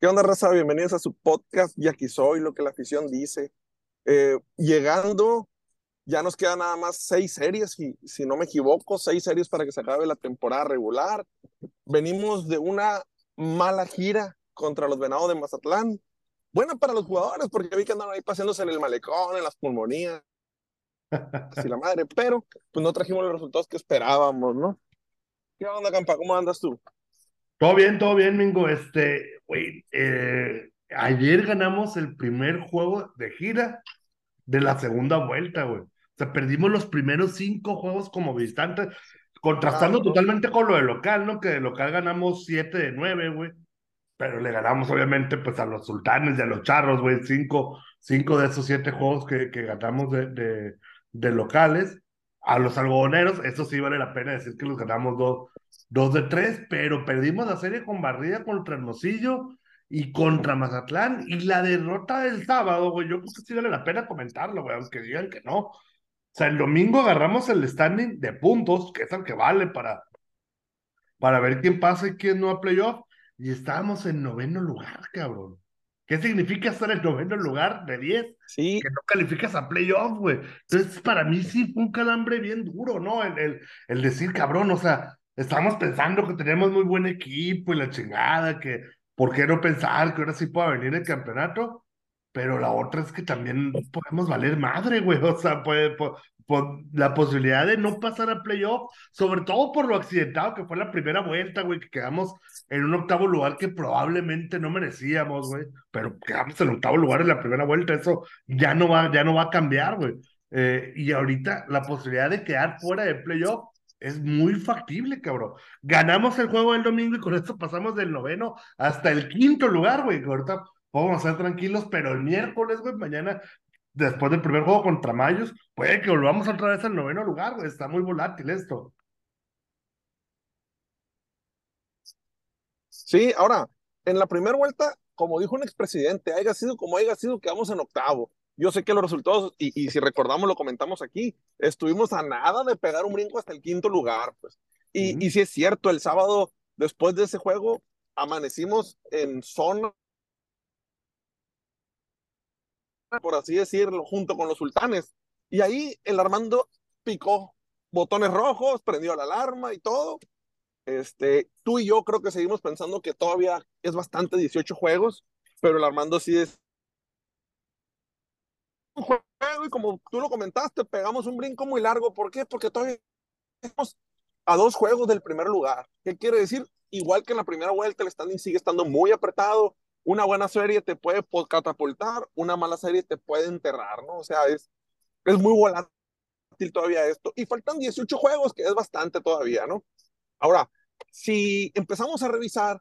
¿Qué onda, raza? Bienvenidos a su podcast Y aquí soy, lo que la afición dice. Eh, llegando, ya nos quedan nada más seis series, si, si no me equivoco, seis series para que se acabe la temporada regular. Venimos de una mala gira contra los Venados de Mazatlán. Buena para los jugadores, porque vi que andaban ahí paseándose en el malecón, en las pulmonías, así la madre, pero pues no trajimos los resultados que esperábamos, ¿no? ¿Qué onda, Campa? ¿Cómo andas tú? Todo bien, todo bien, Mingo. Este, güey, eh, ayer ganamos el primer juego de gira de la segunda vuelta, güey. O sea, perdimos los primeros cinco juegos como visitantes, contrastando Ah, totalmente con lo de local, ¿no? Que de local ganamos siete de nueve, güey. Pero le ganamos, obviamente, pues a los sultanes y a los charros, güey. Cinco, cinco de esos siete juegos que, que ganamos de, de, de locales. A los algodoneros, eso sí vale la pena decir que los ganamos dos, dos de tres, pero perdimos la serie con barrida contra Hermosillo y contra Mazatlán. Y la derrota del sábado, güey, yo creo que sí vale la pena comentarlo, güey, aunque digan que no. O sea, el domingo agarramos el standing de puntos, que es el que vale para, para ver quién pasa y quién no a playoff, y estábamos en noveno lugar, cabrón. ¿Qué significa estar en noveno lugar de 10? Sí, que no calificas a playoff, güey. Entonces, para mí sí fue un calambre bien duro, ¿no? El, el, el decir, cabrón, o sea, estamos pensando que tenemos muy buen equipo y la chingada, que ¿por qué no pensar que ahora sí pueda venir el campeonato? Pero la otra es que también podemos valer madre, güey. O sea, puede, po- la posibilidad de no pasar a playoff, sobre todo por lo accidentado que fue la primera vuelta, güey, que quedamos en un octavo lugar que probablemente no merecíamos, güey. Pero quedamos en octavo lugar en la primera vuelta, eso ya no va, ya no va a cambiar, güey. Eh, y ahorita la posibilidad de quedar fuera de playoff es muy factible, cabrón. Ganamos el juego del domingo y con esto pasamos del noveno hasta el quinto lugar, güey. Ahorita podemos estar tranquilos, pero el miércoles, güey, mañana, después del primer juego contra Mayos, puede que volvamos otra vez al noveno lugar, güey. Está muy volátil esto. sí, ahora, en la primera vuelta, como dijo un expresidente, haya sido como haya sido, quedamos en octavo. Yo sé que los resultados, y, y si recordamos, lo comentamos aquí, estuvimos a nada de pegar un brinco hasta el quinto lugar, pues. Y, Ujú. y sí es cierto, el sábado, después de ese juego, amanecimos en zona, por así decirlo, junto con los sultanes. Y ahí el Armando picó botones rojos, prendió la alarma y todo. Este, tú y yo creo que seguimos pensando que todavía es bastante 18 juegos, pero el Armando sí es un juego y como tú lo comentaste, pegamos un brinco muy largo. ¿Por qué? Porque todavía estamos a dos juegos del primer lugar. ¿Qué quiere decir? Igual que en la primera vuelta, el standing sigue estando muy apretado. Una buena serie te puede catapultar, una mala serie te puede enterrar, ¿no? O sea, es, es muy volátil todavía esto. Y faltan 18 juegos, que es bastante todavía, ¿no? Ahora, si empezamos a revisar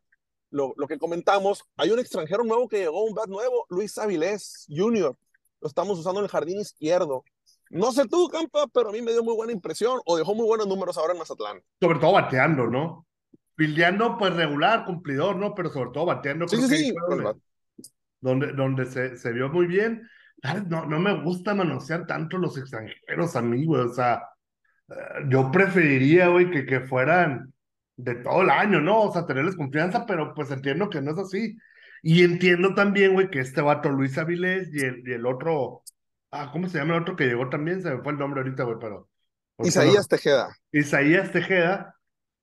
lo, lo que comentamos, hay un extranjero nuevo que llegó, un bat nuevo, Luis Avilés Jr. Lo estamos usando en el jardín izquierdo. No sé tú, Campa, pero a mí me dio muy buena impresión o dejó muy buenos números ahora en Mazatlán. Sobre todo bateando, ¿no? Fildeando, pues regular, cumplidor, ¿no? Pero sobre todo bateando, Sí, sí, sí. donde, donde, donde se, se vio muy bien. No, no me gusta manosear tanto los extranjeros a mí, güey. O sea, eh, yo preferiría, güey, que, que fueran de todo el año, ¿no? O sea, tenerles confianza, pero pues entiendo que no es así. Y entiendo también, güey, que este vato Luis Avilés y el, y el otro, ah, ¿cómo se llama el otro que llegó también? Se me fue el nombre ahorita, güey, pero. Isaías Tejeda. Isaías Tejeda,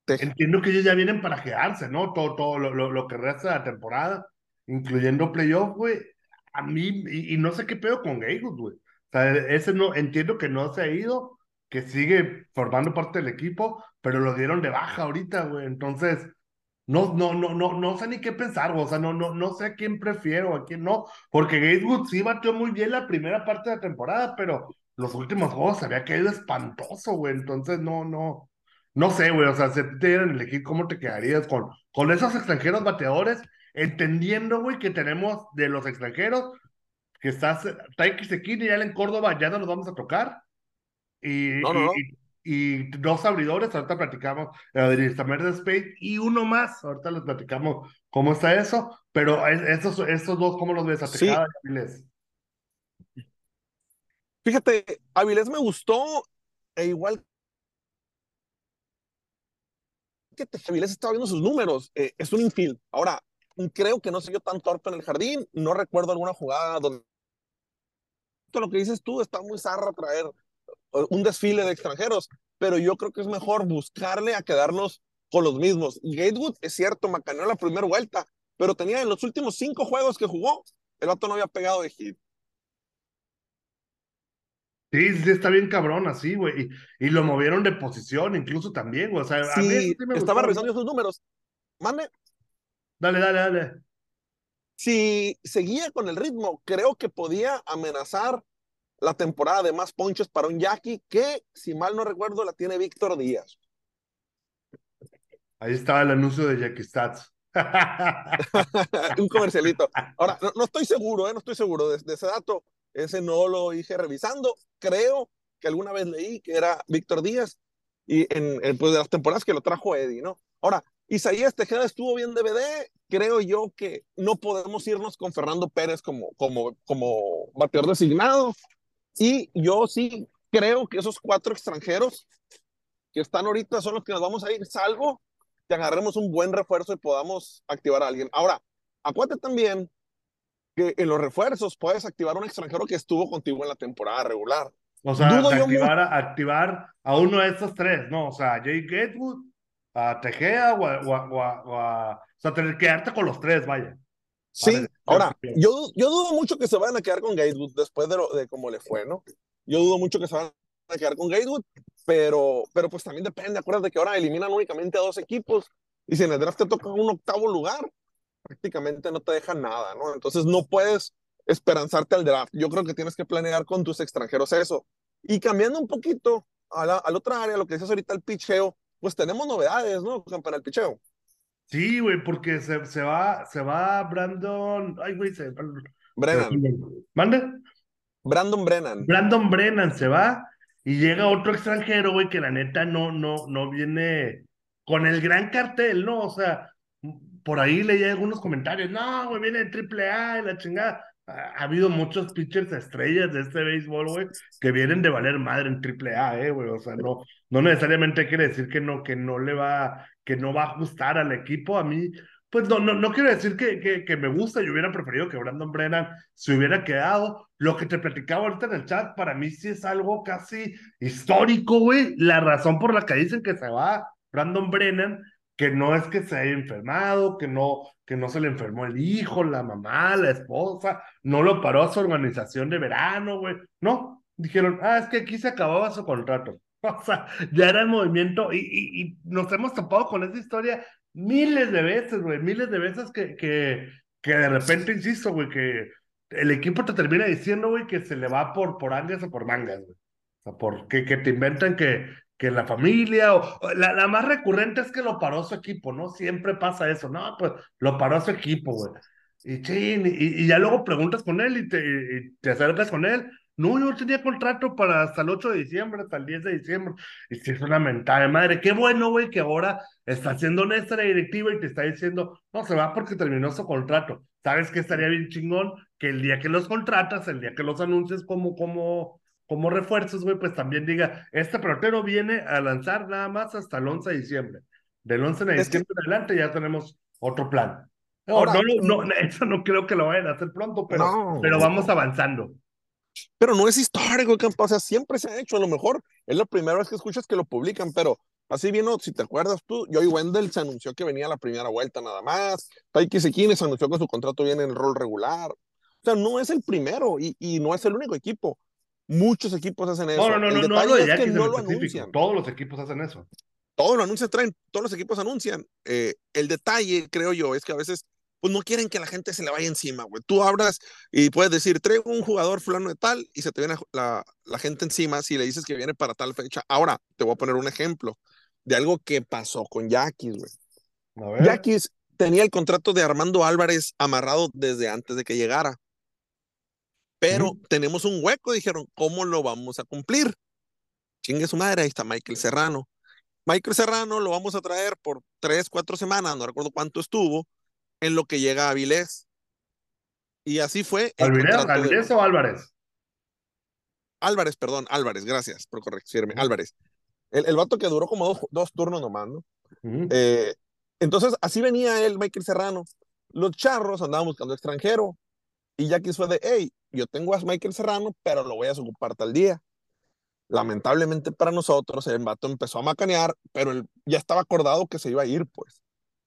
Te- entiendo que ellos ya vienen para quedarse, ¿no? Todo, todo lo, lo, lo que resta de la temporada, incluyendo playoff, güey. A mí, y, y no sé qué pedo con Gaywood, güey. O sea, ese no, entiendo que no se ha ido, que sigue formando parte del equipo, pero lo dieron de baja ahorita, güey. Entonces, no, no, no, no, no sé ni qué pensar, güey. O sea, no, no, no sé a quién prefiero, a quién no, porque Gatewood sí batió muy bien la primera parte de la temporada, pero los últimos juegos se había caído espantoso, güey. Entonces, no, no, no sé, güey. O sea, si te dieran a elegir cómo te quedarías con, con esos extranjeros bateadores entendiendo, güey, que tenemos de los extranjeros, que estás, Taiki Sekini y Allen Córdoba ya no los vamos a tocar. Y, No, no, no. y, y dos abridores, ahorita platicamos eh, de Spade y uno más, ahorita les platicamos cómo está eso, pero es- estos, estos dos, ¿cómo los ves? Sí. Avilés. Fíjate, Avilés me gustó, e igual que Avilés estaba viendo sus números, eh, es un infield. Ahora, creo que no se vio tan torpe en el jardín, no recuerdo alguna jugada donde lo que dices tú está muy zarra traer un desfile de extranjeros, pero yo creo que es mejor buscarle a quedarnos con los mismos. Gatewood, es cierto, macaneó la primera vuelta, pero tenía en los últimos cinco juegos que jugó, el vato no había pegado de hit. Sí, sí, está bien cabrón así, güey, y, y lo movieron de posición incluso también, güey, o sea, a mí Sí, sí me estaba revisando sus números. Mande, Dale, dale, dale. si seguía con el ritmo, creo que podía amenazar la temporada de más ponches para un Jackie, que si mal no recuerdo la tiene Víctor Díaz. Ahí estaba el anuncio de Jackie Stats. un comercialito. Ahora, no, no estoy seguro, ¿eh? no estoy seguro de, de ese dato. Ese no lo dije revisando. Creo que alguna vez leí que era Víctor Díaz y en, en, pues de las temporadas que lo trajo Eddie, ¿no? Ahora, Isaías Tejeda estuvo bien DVD. Creo yo que no podemos irnos con Fernando Pérez como, como, como bateador designado. Y yo sí creo que esos cuatro extranjeros que están ahorita son los que nos vamos a ir, salvo que agarremos un buen refuerzo y podamos activar a alguien. Ahora, acuérdate también que en los refuerzos puedes activar a un extranjero que estuvo contigo en la temporada regular. O sea, activar, a, activar a uno de estos tres, ¿no? O sea, Jay Gatewood, a Tejea o a, o a- o a- o a- O sea, tener que quedarte con los tres, vaya. Sí, ahora, yo, yo dudo mucho que se vayan a quedar con Gatewood después de, lo, de cómo le fue, ¿no? Yo dudo mucho que se vayan a quedar con Gatewood, pero, pero pues también depende. Acuérdate que ahora eliminan únicamente a dos equipos y si en el draft te toca un octavo lugar, prácticamente no te dejan nada, ¿no? Entonces no puedes esperanzarte al draft. Yo creo que tienes que planear con tus extranjeros eso. Y cambiando un poquito a la, a la otra área, lo que dices ahorita el picheo, pues tenemos novedades, ¿no? Para el picheo. Sí, güey, porque se, se va, se va Brandon. Ay, güey, se. Brennan, ¿Mande? Brandon Brennan. Brandon Brennan se va y llega otro extranjero, güey, que la neta no, no, no viene con el gran cartel, ¿no? O sea, por ahí leí algunos comentarios, no, güey, viene de triple A y la chingada. Ha, ha habido muchos pitchers estrellas de este béisbol, güey, que vienen de valer madre en triple A, eh, güey. O sea, no, no necesariamente quiere decir que no, que no le va, que no va a ajustar al equipo. A mí, pues no, no, no quiero decir que, que, me gusta, yo hubiera preferido que Brandon Brennan se hubiera quedado. Lo que te platicaba ahorita en el chat, para mí sí es algo casi histórico, güey. La razón por la que dicen que se va Brandon Brennan, que no es que se haya enfermado, que no, que no se le enfermó el hijo, la mamá, la esposa, no lo paró a su organización de verano, güey. No, dijeron, ah, es que aquí se acababa su contrato. O sea, ya era el movimiento y, y, y nos hemos topado con esa historia miles de veces, güey, miles de veces que, que, que de repente, insisto, güey, que el equipo te termina diciendo, güey, que se le va por, por angas o por mangas, güey. O sea, por, que, que te inventan que, que la familia, o la, la más recurrente es que lo paró su equipo, ¿no? Siempre pasa eso, no, pues lo paró su equipo, güey. Y, y, y ya luego preguntas con él y te, y te acercas con él. No, yo tenía contrato para hasta el 8 de diciembre, hasta el 10 de diciembre. Y sí, es una mentada de madre. Qué bueno, güey, que ahora está siendo honesta la directiva y te está diciendo, no, se va porque terminó su contrato. ¿Sabes qué estaría bien chingón? Que el día que los contratas, el día que los anuncias como, como, como refuerzos, güey, pues también diga, este pelotero viene a lanzar nada más hasta el 11 de diciembre. Del 11 de que- diciembre en adelante ya tenemos otro plan. No, Ahora, no, no, no, eso no creo que lo vayan a hacer pronto, pero, No. pero vamos avanzando. Pero no es histórico, campa, o sea, siempre se ha hecho, a lo mejor es la primera vez que escuchas que lo publican, pero así vino, si te acuerdas tú, Joey Wendell se anunció que venía a la primera vuelta nada más, Taiki Sekine se anunció que su contrato viene en el rol regular, o sea, no es el primero y, y no es el único equipo, muchos equipos hacen eso, No, no, no, el no, no es que no lo anuncian, Todos los equipos hacen eso. todos lo anuncian, traen, todos los equipos anuncian, Eh, el detalle, creo yo, es que a veces pues no quieren que la gente se le vaya encima, güey. Tú abras y puedes decir, traigo un jugador fulano de tal y se te viene la, la gente encima si le dices que viene para tal fecha. Ahora, te voy a poner un ejemplo de algo que pasó con Yaquis, güey. Yaquis tenía el contrato de Armando Álvarez amarrado desde antes de que llegara. Pero tenemos un hueco, dijeron, ¿cómo lo vamos a cumplir? Chingue su madre, ahí está Michael Serrano. Michael Serrano lo vamos a traer por tres, cuatro semanas, no recuerdo cuánto estuvo, en lo que llega a Avilés. Y así fue. ¿Avilés, o Álvarez? Álvarez, perdón, Álvarez, gracias por corregirme, Álvarez. El, el vato que duró como dos, dos turnos nomás, ¿no? eh, entonces, así venía él, Michael Serrano. Los charros andaban buscando extranjero. Y Jackie fue de, hey, yo tengo a Michael Serrano, pero lo voy a ocupar tal día. Lamentablemente para nosotros, el vato empezó a macanear, pero él ya estaba acordado que se iba a ir, pues.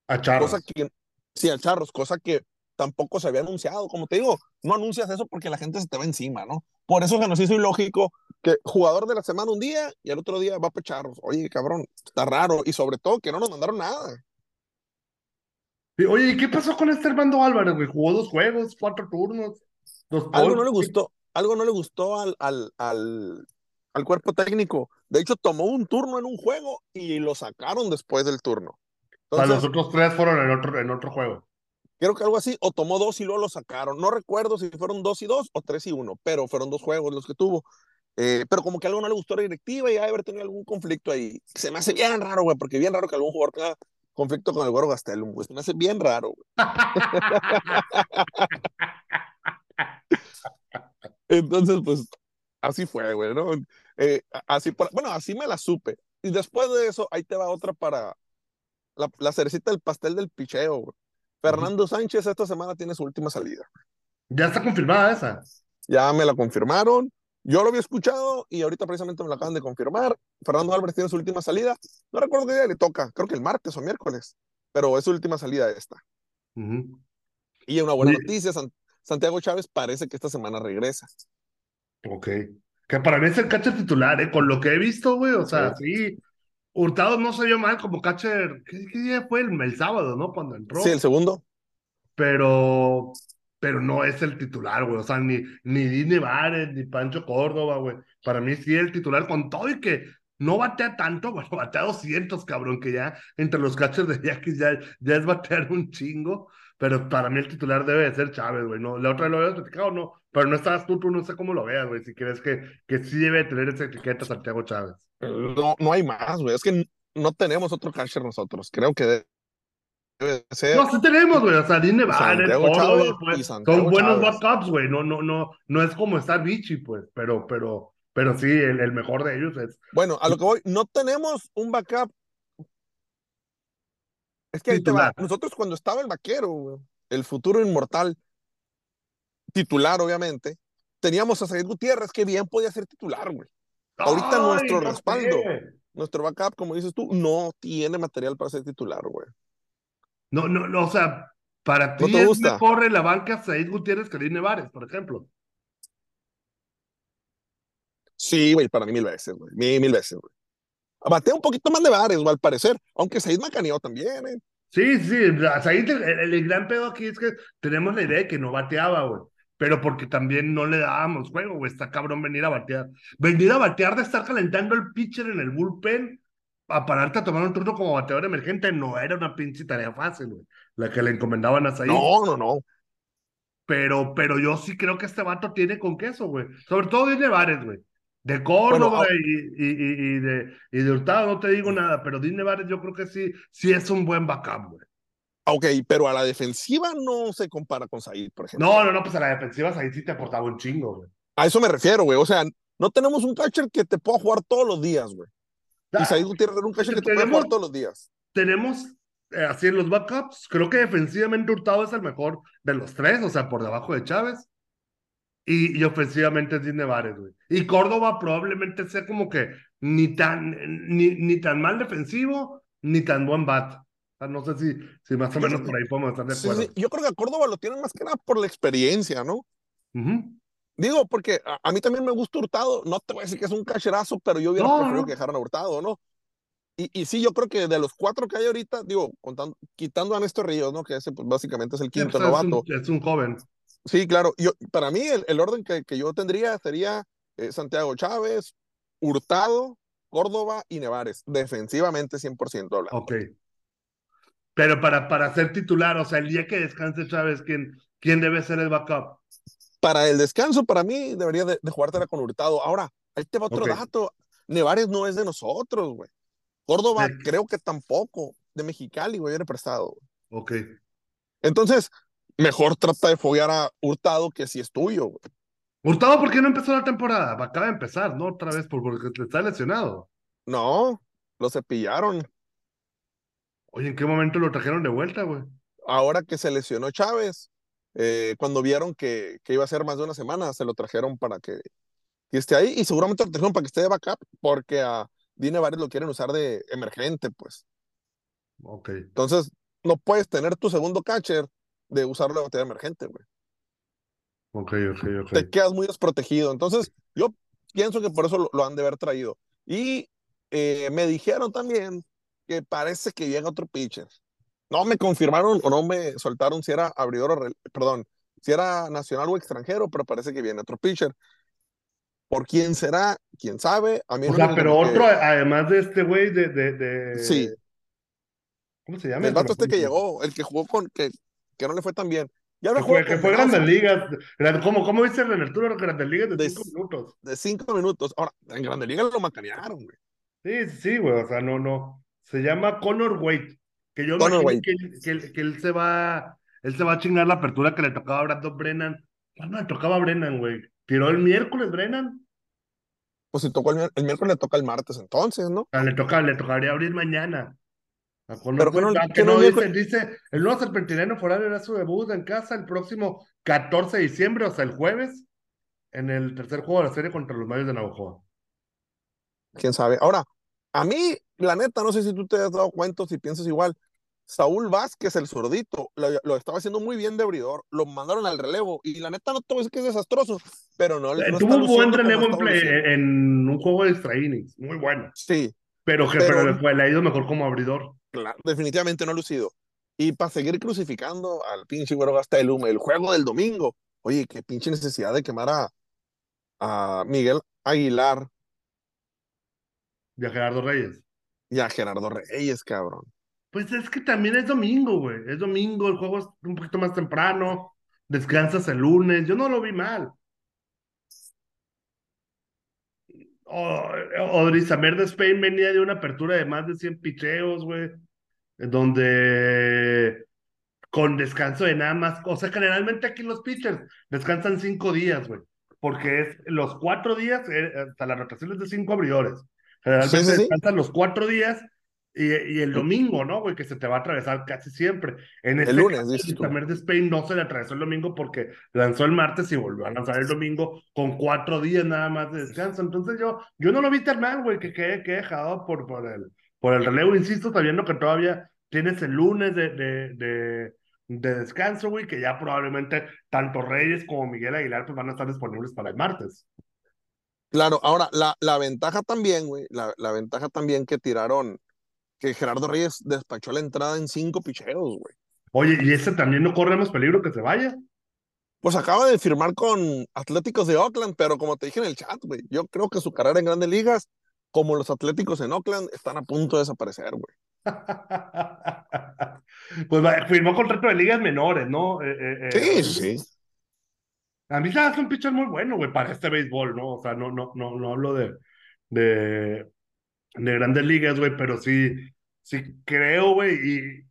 A Charros. Cosa que, sí, a Charros, cosa que tampoco se había anunciado. Como te digo, no anuncias eso porque la gente se te va encima, ¿no? Por eso se nos hizo ilógico que jugador de la semana un día y al otro día va para Charros. Oye, cabrón, está raro. Y sobre todo que no nos mandaron nada. Oye, ¿y qué pasó con este Armando Álvarez, güey? Jugó dos juegos, cuatro turnos. algo no le gustó, algo no le gustó al, al, al, al, cuerpo técnico. De hecho, tomó un turno en un juego y lo sacaron después del turno. Entonces, los otros tres fueron en otro, en otro juego. Creo que algo así, o tomó dos y luego lo sacaron. No recuerdo si fueron dos y dos o tres y uno, pero fueron dos juegos los que tuvo. Eh, pero como que algo no le gustó a la directiva y de haber tenido algún conflicto ahí. Se me hace bien raro, güey, porque bien raro que algún jugador tenga conflicto con el Güero Gastelum, güey. Se me hace bien raro, Entonces, pues, así fue, güey, ¿no? Eh, así, bueno, así me la supe. Y después de eso, ahí te va otra para la, la cerecita del pastel del picheo, güey. Fernando Sánchez esta semana tiene su última salida. Ya está confirmada esa. Ya me la confirmaron. Yo lo había escuchado y ahorita precisamente me lo acaban de confirmar. Fernando Álvarez tiene su última salida. No recuerdo qué día le toca, creo que el martes o miércoles, pero es su última salida esta. Y una buena noticia, Santiago Chávez parece que esta semana regresa. Ok. Que para mí es el catcher titular, ¿eh? Con lo que he visto, güey, o sea, sí. Hurtado no se vio mal como catcher. ¿Qué, día fue? El, el sábado, ¿no? Cuando entró. Sí, el segundo. Pero pero no es el titular, güey. O sea, ni, ni Dini Vares, ni Pancho Córdoba, güey. Para mí sí es el titular con todo y que no batea tanto, bueno, batea 200, cabrón, que ya entre los cachos de Yaquis ya, ya es batear un chingo. Pero para mí el titular debe de ser Chávez, güey. No, la otra vez lo habías platicado, no. Pero no estabas tú, tú no sé cómo lo veas, güey. Si crees que, que sí debe tener esa etiqueta Santiago Chávez. No, no hay más, güey. Es que no tenemos otro catcher nosotros. Creo que no, sí tenemos, güey. O sea, Dine pues, son buenos backups, güey. No, no, no, no es como estar Vichy, pues, pero, pero, pero sí, el, el, mejor de ellos es. Bueno, a lo que voy, no tenemos un backup. Es que ahí te va. Nosotros cuando estaba el vaquero, el futuro inmortal, titular, obviamente, teníamos a Said Gutiérrez, que bien podía ser titular, güey. Ahorita nuestro respaldo, nuestro backup, como dices tú, no tiene material para ser titular, güey. No, no, no, o sea, para ti ¿No es mejor la banca Said Gutiérrez que Línea Vares, por ejemplo. Sí, güey, para mí mil veces, güey. Mil, mil veces, güey. Batea un poquito más de Vares, al parecer. Aunque Said macaneó también, eh. Sí, sí, Said, el, el, gran pedo aquí es que tenemos la idea de que no bateaba, güey. Pero porque también no le dábamos juego, güey. Está cabrón venir a batear. Venir a batear de estar calentando el pitcher en el bullpen a pararte a tomar un turno como bateador emergente no era una pinche tarea fácil, güey. La que le encomendaban a Said. No, no, no. Pero, pero yo sí creo que este vato tiene con queso, güey. Sobre todo de Vares, güey. De Córdoba y, y, y, de, y de Hurtado no te digo nada, pero Disney Vares yo creo que sí, sí es un buen backup, güey. Ok, pero a la defensiva no se compara con Said, por ejemplo. No, no, no, pues a la defensiva Said sí te aportaba un chingo, güey. A eso me refiero, güey. O sea, no tenemos un catcher que te pueda jugar todos los días, güey. Y Said Gutiérrez un que te puede jugar todos los días. Tenemos, eh, así en los backups, creo que defensivamente Hurtado es el mejor de los tres, o sea, por debajo de Chávez. Y, y ofensivamente es Disney Vares, güey. Y Córdoba probablemente sea como que ni tan, ni, ni tan mal defensivo, ni tan buen bat. no sé si, si más o menos por ahí podemos estar de acuerdo. Yo creo que a Córdoba lo tienen más que nada por la experiencia, ¿no? Digo, porque a, mí también me gusta Hurtado. No te voy a decir que es un cacherazo, pero yo hubiera preferido que dejaran a Hurtado, ¿no? Y, y, sí, yo creo que de los cuatro que hay ahorita, digo, contando, quitando a Néstor Ríos, ¿no? Que ese, pues básicamente es el quinto pues, novato. Es un, joven. Sí, claro. Yo, para mí, el, el orden que, que, yo tendría sería eh, Santiago Chávez, Hurtado, Córdoba y Nevares. Defensivamente, 100% hablando. Ok. Pero para, para ser titular, o sea, el día que descanse Chávez, ¿quién, quién debe ser el backup? Para el descanso, para mí, debería de, de jugártela con Hurtado. Ahora, ahí te va otro dato. Nevares no es de nosotros, güey. Córdoba Sí. creo que tampoco. De Mexicali, güey, viene prestado. güey. Ok. Entonces, mejor trata de foguear a Hurtado que si es tuyo, güey. Hurtado, ¿por qué no empezó la temporada? Acaba de empezar, ¿no? Otra vez, por- porque está lesionado. No, lo cepillaron. Oye, ¿en qué momento lo trajeron de vuelta, güey? Ahora que se lesionó Chávez, eh, cuando vieron que, que iba a ser más de una semana, se lo trajeron para que, que esté ahí y seguramente lo trajeron para que esté de backup porque a Dine Vares lo quieren usar de emergente, pues. Ok. Entonces, no puedes tener tu segundo catcher de usarlo de batalla emergente, güey. Ok, ok, ok. Te quedas muy desprotegido. Entonces, yo pienso que por eso lo, lo han de haber traído. Y eh, me dijeron también que parece que llega otro pitcher. No me confirmaron o no me soltaron si era abridor o, perdón, si era nacional o extranjero, pero parece que viene otro pitcher. ¿Por quién será? ¿Quién sabe? A mí O no sea, me- pero que- otro, además de este güey, de, de, de- Sí, ¿Cómo se llama? el vato este que llegó, el que jugó con, que, que no le fue tan bien. Lo fue, jugó que fue Grandes Ligas. ¿Cómo, cómo dice René Arturo? Grandes Ligas de De- cinco minutos. de cinco minutos. Ahora, en Grande Liga lo macanearon, güey. Sí, sí, güey. O sea, no, no. Se llama Connor Wade. Que yo Connor Wade. que, él- que, que él se va. Él se va a chingar la apertura que le tocaba a Brandon Brennan. ¿Cuándo le tocaba a Brennan, güey? ¿Tiró el miércoles, Brennan? Pues si tocó el, miércoles, le toca el martes entonces, ¿no? O sea, le, toca, le tocaría abrir mañana. Pero que Wade. no- Ah, que no el dice, dice, el nuevo serpentinero foral era su debut en casa el próximo 14 de diciembre, o sea, el jueves, en el tercer juego de la serie contra los Mayos de Navajo. quién sabe. Ahora, a mí, la neta, no sé si tú te has dado cuenta o si piensas igual. Saúl Vázquez, el zurdito, lo, lo estaba haciendo muy bien de abridor, lo mandaron al relevo y la neta no te voy a decir que es desastroso, pero no, no Eh, Tuvo un buen relevo en, play- un juego de extra innings, muy bueno. Sí, Pero que Pero- pero le, fue- le ha ido mejor como abridor. Claro, definitivamente no lucido. Y para seguir crucificando al pinche güero Gasta el juego del domingo, oye, qué pinche necesidad de quemar a, a Miguel Aguilar De Gerardo Reyes. y a Gerardo Reyes, cabrón. Pues es que también es domingo, güey. Es domingo, el juego es un poquito más temprano. Descansas el lunes. Yo no lo vi mal. O, Odrizamer de Spain venía de una apertura de más de 100 picheos, güey. Donde con descanso de nada más. O sea, generalmente aquí los pitchers descansan cinco días, güey. Porque es los cuatro días, eh, hasta la rotación es de cinco abridores. Generalmente Sí, sí, sí. descansan los cuatro días y, y el domingo, ¿no, güey? Que se te va a atravesar casi siempre. En este lunes, caso, dices tú. Tamer de Spain no se le atravesó el domingo porque lanzó el martes y volvió a lanzar el domingo con cuatro días nada más de descanso. Entonces yo, yo no lo vi tan mal, güey, que quede, quede dejado por, por, el, por el relevo, insisto, sabiendo que todavía tienes el lunes de, de, de, de descanso, güey, que ya probablemente tanto Reyes como Miguel Aguilar pues van a estar disponibles para el martes. Claro, ahora la, la ventaja también, güey, la, la ventaja también que tiraron, que Gerardo Reyes despachó la entrada en cinco picheos, güey. Oye, y ese también no corremos peligro que se vaya. Pues acaba de firmar con Atléticos de Oakland, pero como te dije en el chat, güey, yo creo que su carrera en grandes ligas, como los Atléticos en Oakland, están a punto de desaparecer, güey. pues firmó contrato de ligas menores, ¿no? Eh, eh, eh, Sí, sí, sí. A mí se hace un pitcher muy bueno, güey, para este béisbol, ¿no? O sea, no, no, no, no hablo de, de, de grandes ligas, güey, pero sí, sí creo, güey, y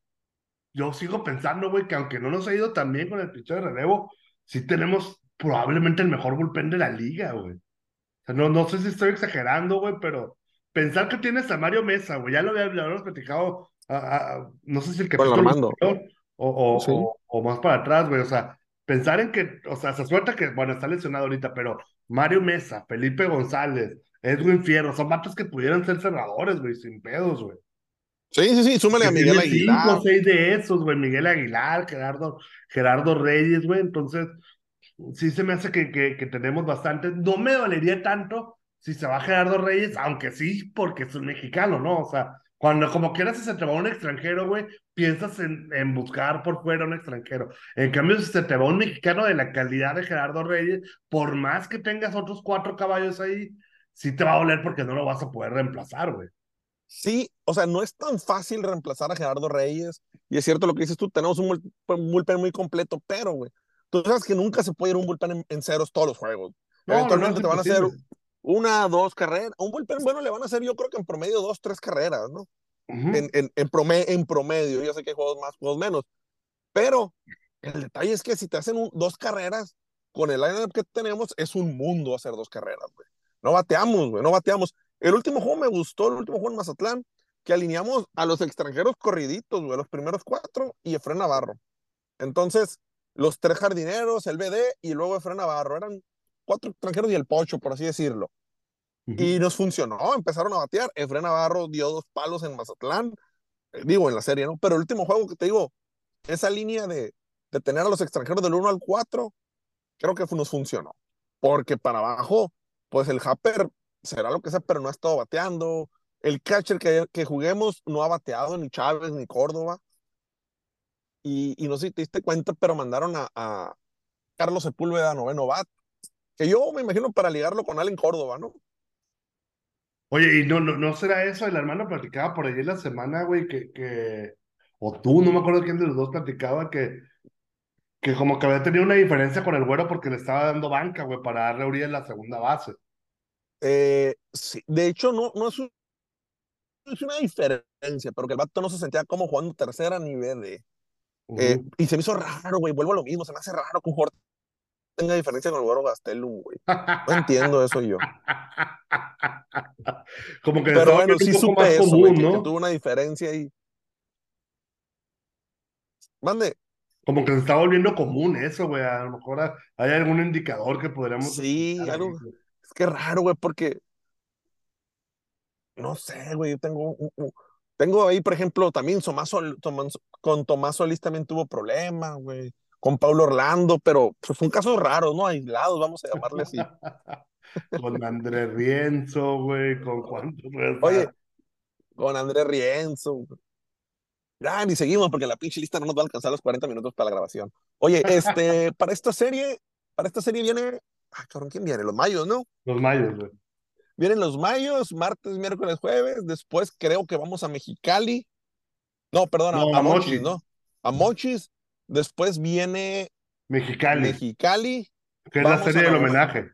yo sigo pensando, güey, que aunque no nos ha ido tan bien con el pitcher de relevo, sí tenemos probablemente el mejor bullpen de la liga, güey. O sea, no, no sé si estoy exagerando, güey, pero pensar que tienes a Mario Mesa, güey, ya lo, había- lo habíamos platicado, a- a- no sé si el Con capítulo Armando. anterior o, o, Sí. o, o más para atrás, güey, o sea, pensar en que, o sea, se suelta que, bueno, está lesionado ahorita, pero Mario Mesa, Felipe González, Edwin Fierro, son vatos que pudieran ser cerradores, güey, sin pedos, güey. Sí, sí, sí, súmale a Miguel cinco Aguilar. o seis de esos, güey, Miguel Aguilar, Gerardo, Gerardo Reyes, güey, entonces, sí se me hace que, que, que tenemos bastante, no me dolería tanto si se va Gerardo Reyes, aunque sí, porque es un mexicano, ¿no? O sea, cuando como quieras si se te va un extranjero, güey, piensas en, en buscar por fuera un extranjero. En cambio, si se te va un mexicano de la calidad de Gerardo Reyes, por más que tengas otros cuatro caballos ahí, sí te va a doler porque no lo vas a poder reemplazar, güey. Sí, o sea, no es tan fácil reemplazar a Gerardo Reyes. Y es cierto lo que dices tú, tenemos un, bullpen muy completo, pero, güey, tú sabes que nunca se puede ir un bullpen en, ceros todos los juegos. Eventualmente te van a hacer una, dos carreras. Un bullpen bueno le van a hacer, yo creo que en promedio dos, tres carreras, ¿no? en, en, en, promedio, en promedio, yo sé que hay juegos más, juegos menos. Pero el detalle es que si te hacen dos carreras, con el lineup que tenemos, es un mundo hacer dos carreras, güey. No bateamos, güey, no bateamos. El último juego me gustó, el último juego en Mazatlán, que alineamos a los extranjeros corriditos, güey, los primeros cuatro y Efren Navarro. Entonces, los tres jardineros, el BD y luego Efren Navarro, eran cuatro extranjeros y el pocho, por así decirlo. Y nos funcionó, empezaron a batear. Efren Navarro dio dos palos en Mazatlán, eh, digo, en la serie, ¿no? Pero el último juego que te digo, esa línea de, de tener a los extranjeros del 1 al 4, creo que nos funcionó. Porque para abajo, pues el Happer será lo que sea, pero no ha estado bateando. El catcher que, que juguemos no ha bateado ni Chávez ni Córdoba. Y, y no sé si te diste cuenta, pero mandaron a, Carlos Sepúlveda, noveno bat, que yo me imagino para ligarlo con Allen Córdoba, ¿no? Oye, y no, no, no será eso, el hermano platicaba por allí la semana, güey, que, que, o tú, no me acuerdo quién de los dos platicaba, que que como que había tenido una diferencia con el güero porque le estaba dando banca, güey, para darle a Uriel la segunda base. Eh, sí, de hecho, no, no es, es, una diferencia, pero que el vato no se sentía como jugando tercera nivel de. Eh, y se me hizo raro, güey, vuelvo a lo mismo, se me hace raro que un jugador tenga diferencia con el güero Gastelum, güey. No entiendo eso yo. como que pero bueno, sí supe eso, común, ¿no? que, tuvo una diferencia ahí. Mande como que se está volviendo común eso, güey. A lo mejor hay algún indicador que podríamos. Sí, algo. Es que raro, güey, porque. No sé, güey. Yo tengo. Tengo ahí, por ejemplo, también con Tomás Solís también tuvo problemas, güey. Con Pablo Orlando, pero pues, fue un caso raro, ¿no? Aislados, vamos a llamarle así. con Andrés Rienzo, güey. ¿Con cuánto? Oye, con Andrés Rienzo. Ya, ni seguimos porque la pinche lista no nos va a alcanzar los 40 minutos para la grabación. Oye, este, para esta serie, para esta serie viene, ah, cabrón, ¿quién viene? Los mayos, ¿no? Los mayos, güey. Vienen los mayos, martes, miércoles, jueves. Después creo que vamos a Mexicali. No, perdón, a, Mochis, ¿no? A Mochis. Después viene Mexicali. Mexicali. Que es la serie del homenaje.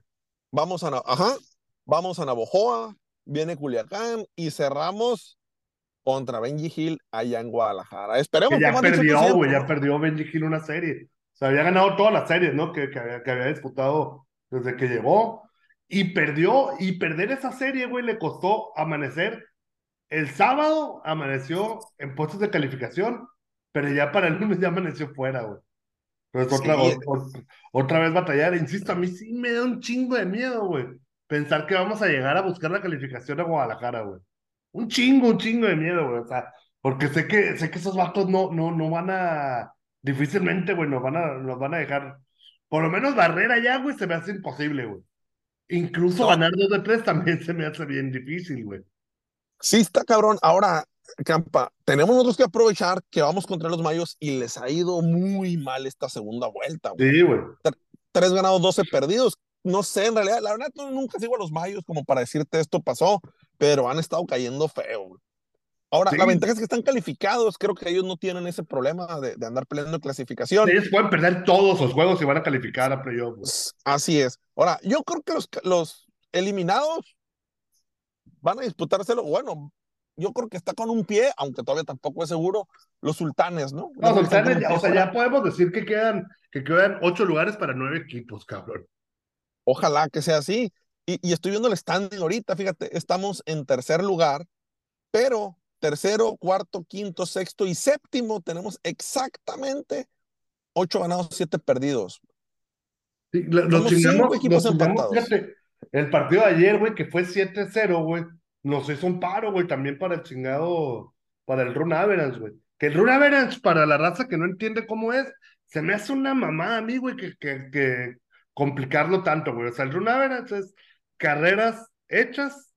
Vamos a, ajá, vamos a Navojoa, viene Culiacán y cerramos contra Benji Hill allá en Guadalajara. Esperemos que ya perdió, güey, ya perdió Benji Hill una serie. O sea, había ganado todas las series, ¿no? Que, que, había, que había disputado desde que llegó. Y perdió, y perder esa serie, güey, le costó amanecer. El sábado amaneció en puestos de calificación, pero ya para el lunes ya amaneció fuera, güey. Entonces, otra, otra, vez batallar. Insisto, a mí sí me da un chingo de miedo, güey. Pensar que vamos a llegar a buscar la calificación a Guadalajara, güey un chingo, un chingo de miedo, güey. O sea, porque sé que, sé que esos vatos no, no, no van a, difícilmente, güey, nos van a, nos van a dejar, por lo menos barrera ya, güey, se me hace imposible, güey. Incluso ganar dos de tres también se me hace bien difícil, güey. Sí, está cabrón. Ahora, Campa, tenemos nosotros que aprovechar que vamos contra los Mayos y les ha ido muy mal esta segunda vuelta, güey. Sí, güey. Tres ganados, doce perdidos no sé, en realidad, la verdad, nunca sigo a los mayos como para decirte esto pasó, pero han estado cayendo feo. Ahora, la ventaja es que están calificados, creo que ellos no tienen ese problema de, andar peleando clasificación. Ellos pueden perder todos los juegos y van a calificar a playoffs. Así es. Ahora, yo creo que los, los eliminados van a disputárselo, bueno, yo creo que está con un pie, aunque todavía tampoco es seguro, los sultanes, ¿no? Los sultanes, o sea, ya podemos decir que quedan, que quedan ocho lugares para nueve equipos, cabrón. Ojalá que sea así. Y, estoy viendo el standing ahorita, fíjate, estamos en tercer lugar, pero tercero, cuarto, quinto, sexto y séptimo tenemos exactamente ocho ganados, siete perdidos. Sí, los chingamos, equipos el partido de ayer, güey, que fue 7-0, güey, nos hizo un paro, güey, también para el chingado, para el Run Average, güey. Que el Run Average, para la raza que no entiende cómo es, se me hace una mamá a mí, güey, que, que, que, complicarlo tanto, güey. O sea, el run average es carreras hechas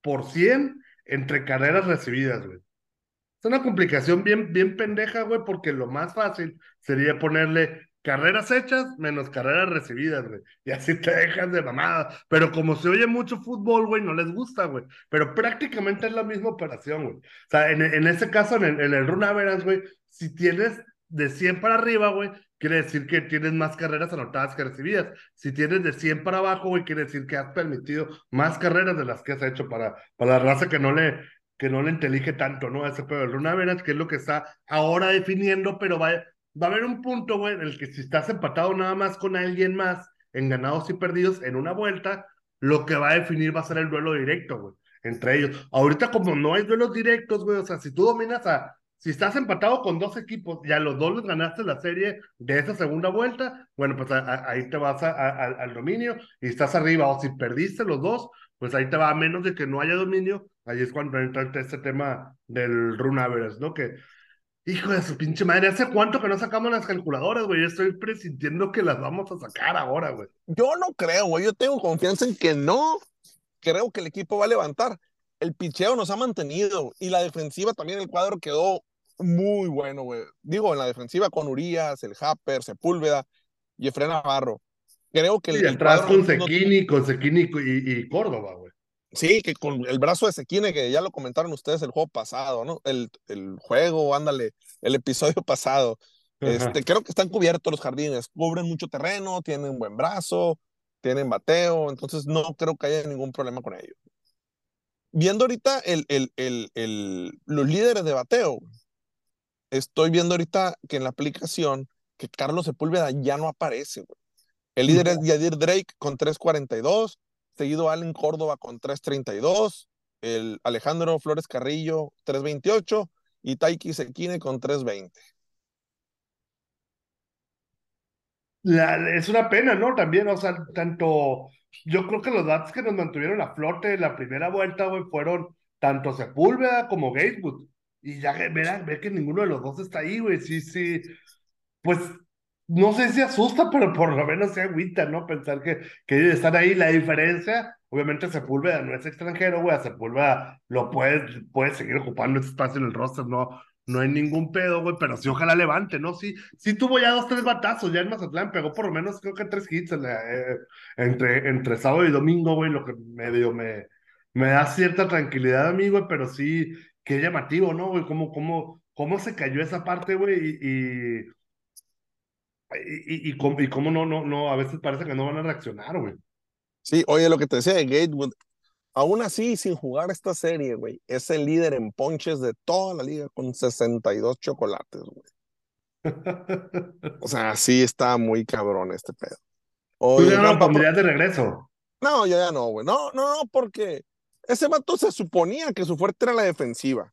por 100 entre carreras recibidas, güey. Es una complicación bien, bien pendeja, güey, porque lo más fácil sería ponerle carreras hechas menos carreras recibidas, güey. Y así te dejas de mamada. Pero como se oye mucho fútbol, güey, no les gusta, güey. Pero prácticamente es la misma operación, güey. O sea, en, en ese caso, en el, en el güey, si tienes de 100 para arriba, güey, quiere decir que tienes más carreras anotadas que recibidas. Si tienes de 100 para abajo, güey, quiere decir que has permitido más carreras de las que has hecho para, para la raza que no le que no le intelige tanto, ¿no? Ese pedo del run average, que es lo que está ahora definiendo, pero va, va a haber un punto, güey, en el que si estás empatado nada más con alguien más en ganados y perdidos en una vuelta, lo que va a definir va a ser el duelo directo, güey, entre ellos. Ahorita como no hay duelos directos, güey, o sea, si tú dominas a si estás empatado con dos equipos y a los dos les ganaste la serie de esa segunda vuelta, bueno, pues ahí te vas al dominio y estás arriba. O si perdiste los dos, pues ahí te va a menos de que no haya dominio. Ahí es cuando entra este tema del run average, ¿no? Que, hijo de su pinche madre, ¿hace cuánto que no sacamos las calculadoras, güey? Yo estoy presintiendo que las vamos a sacar ahora, güey. Yo no creo, güey. Yo tengo confianza en que no. Creo que el equipo va a levantar el picheo nos ha mantenido y la defensiva también, el cuadro quedó muy bueno, güey. Digo, en la defensiva con Urias, el Happer, Sepúlveda y Efren Navarro. Creo que el. Y atrás con Sequini, con Sequini y, y Córdoba, güey. Sí, que con el brazo de Sequini, que ya lo comentaron ustedes el juego pasado, ¿no? El, el juego, ándale, el episodio pasado. Este, creo que están cubiertos los jardines, cubren mucho terreno, tienen buen brazo, tienen bateo, entonces no creo que haya ningún problema con ellos. Viendo ahorita el, el, el, el, los líderes de bateo, estoy viendo ahorita que en la aplicación que Carlos Sepúlveda ya no aparece, güey. El líder es Yadir Drake con 3.42, seguido Allen Córdoba con 3.32, el Alejandro Flores Carrillo 3.28 y Taiki Sekine con 3.20. es una pena, ¿no? También, o sea, tanto, yo creo que los datos que nos mantuvieron a flote en la primera vuelta, güey, fueron tanto Sepúlveda como Gatewood. Y ya verán, ver que ninguno de los dos está ahí, güey. Sí, sí. Pues no sé si asusta, pero por lo menos se agüita, ¿no? Pensar que, que están ahí. La diferencia, obviamente, Sepúlveda no es extranjero, güey. A Sepúlveda lo puede, puede seguir ocupando ese espacio en el roster, no, no hay ningún pedo, güey, pero sí, ojalá levante, ¿no? Sí, sí tuvo ya dos, tres batazos, ya en Mazatlán pegó por lo menos, creo que tres hits eh, entre, entre sábado y domingo, güey, lo que medio me, me da cierta tranquilidad, amigo, pero sí, qué llamativo, ¿no, güey? ¿Cómo, cómo, cómo se cayó esa parte, güey? Y, y, y, cómo, no, no, no, a veces parece que no van a reaccionar, güey. Sí, oye, lo que te decía de Gatewood, aún así, sin jugar esta serie, güey, es el líder en ponches de toda la liga con 62 chocolates, güey. o sea, sí está muy cabrón este pedo. ¿Tú ya no lo pondrías de regreso? No, ya, ya no, güey. No, no, no, porque ese vato se suponía que su fuerte era la defensiva.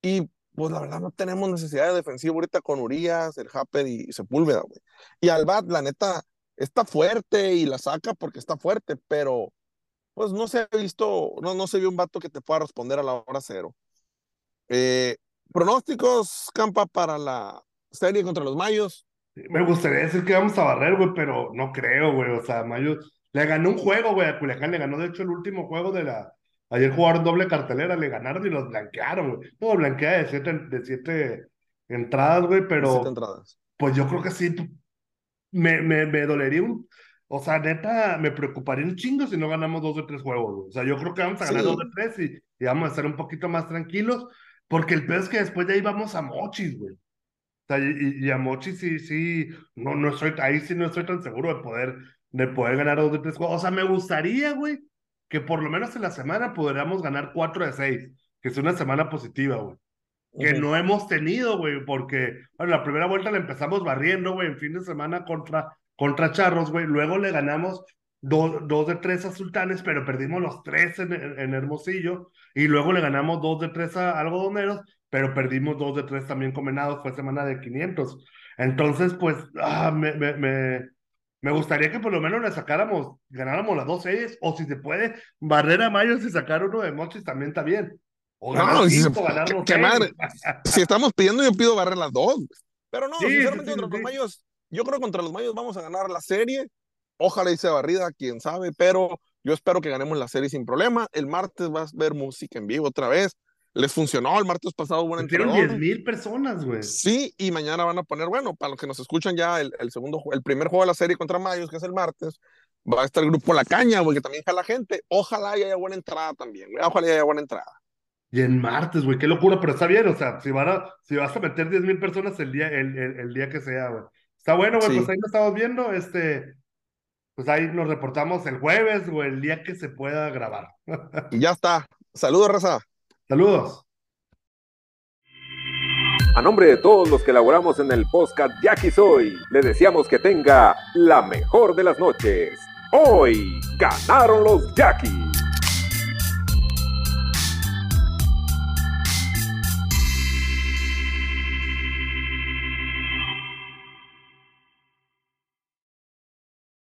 Y pues la verdad no tenemos necesidad de defensiva ahorita con Urias, el Happer y Sepúlveda, güey. Y Albat, la neta, está fuerte y la saca porque está fuerte, pero pues no se ha visto, no, no se vio un vato que te pueda responder a la hora cero. Eh, pronósticos, Campa, para la serie contra los Mayos. Me gustaría decir que vamos a barrer, güey, pero no creo, güey. O sea, Mayos le ganó un juego, güey, a Culiacán le ganó, de hecho, el último juego de la, Ayer jugaron doble cartelera, le ganaron y los blanquearon, güey. No, blanquea de siete, de siete entradas, güey, pero. Siete entradas. Pues yo creo que sí. Me, me, me dolería un. O sea, neta, me preocuparía un chingo si no ganamos dos de tres juegos, güey. O sea, yo creo que vamos a ganar dos de tres y, y, vamos a estar un poquito más tranquilos, porque el peor es que después de ahí vamos a Mochis, güey. O sea, y, y, a Mochis sí, sí, no, no estoy, ahí sí no estoy tan seguro de poder, de poder ganar dos de tres juegos. O sea, me gustaría, güey, que por lo menos en la semana podríamos ganar 4 de 6, que es una semana positiva, güey. Que no hemos tenido, güey, porque, bueno, la primera vuelta la empezamos barriendo, güey, en fin de semana contra, contra Charros, güey. Luego le ganamos dos de tres a Sultanes, pero perdimos los tres en, en, Hermosillo. Y luego le ganamos dos de tres a Algodoneros, pero perdimos dos de tres también combinados. Fue semana de 500. Entonces, pues, ah, me, me me gustaría que por lo menos le sacáramos, ganáramos las dos series, o si se puede, barrer a Mayos y sacar uno de Mochis también está bien. O no, si, madre, si estamos pidiendo, yo pido barrer las dos. Pero no, sinceramente contra los Mayos, yo creo que contra los Mayos vamos a ganar la serie. Ojalá sea barrida, quién sabe, pero yo espero que ganemos la serie sin problema. El martes vas a ver música en vivo otra vez. Les funcionó el martes pasado, buen entrenador. 10 mil personas, güey. Sí, y mañana van a poner, bueno, para los que nos escuchan ya, el, el segundo, el primer juego de la serie contra Mayos, que es el martes, va a estar el grupo La Caña, güey, que también jala gente. Ojalá haya buena entrada también, güey. Ojalá haya buena entrada. Y en martes, güey, qué locura, pero está bien, o sea, si, van a, si vas a meter 10 mil personas el día, el, el, el día que sea, güey. Está bueno, güey, Sí. pues ahí nos estamos viendo, este, pues ahí nos reportamos el jueves o el día que se pueda grabar. Y ya está. Saludos, Raza. Saludos. A nombre de todos los que elaboramos en el podcast Jackie Soy, le deseamos que tenga la mejor de las noches. Hoy ganaron los Jackies.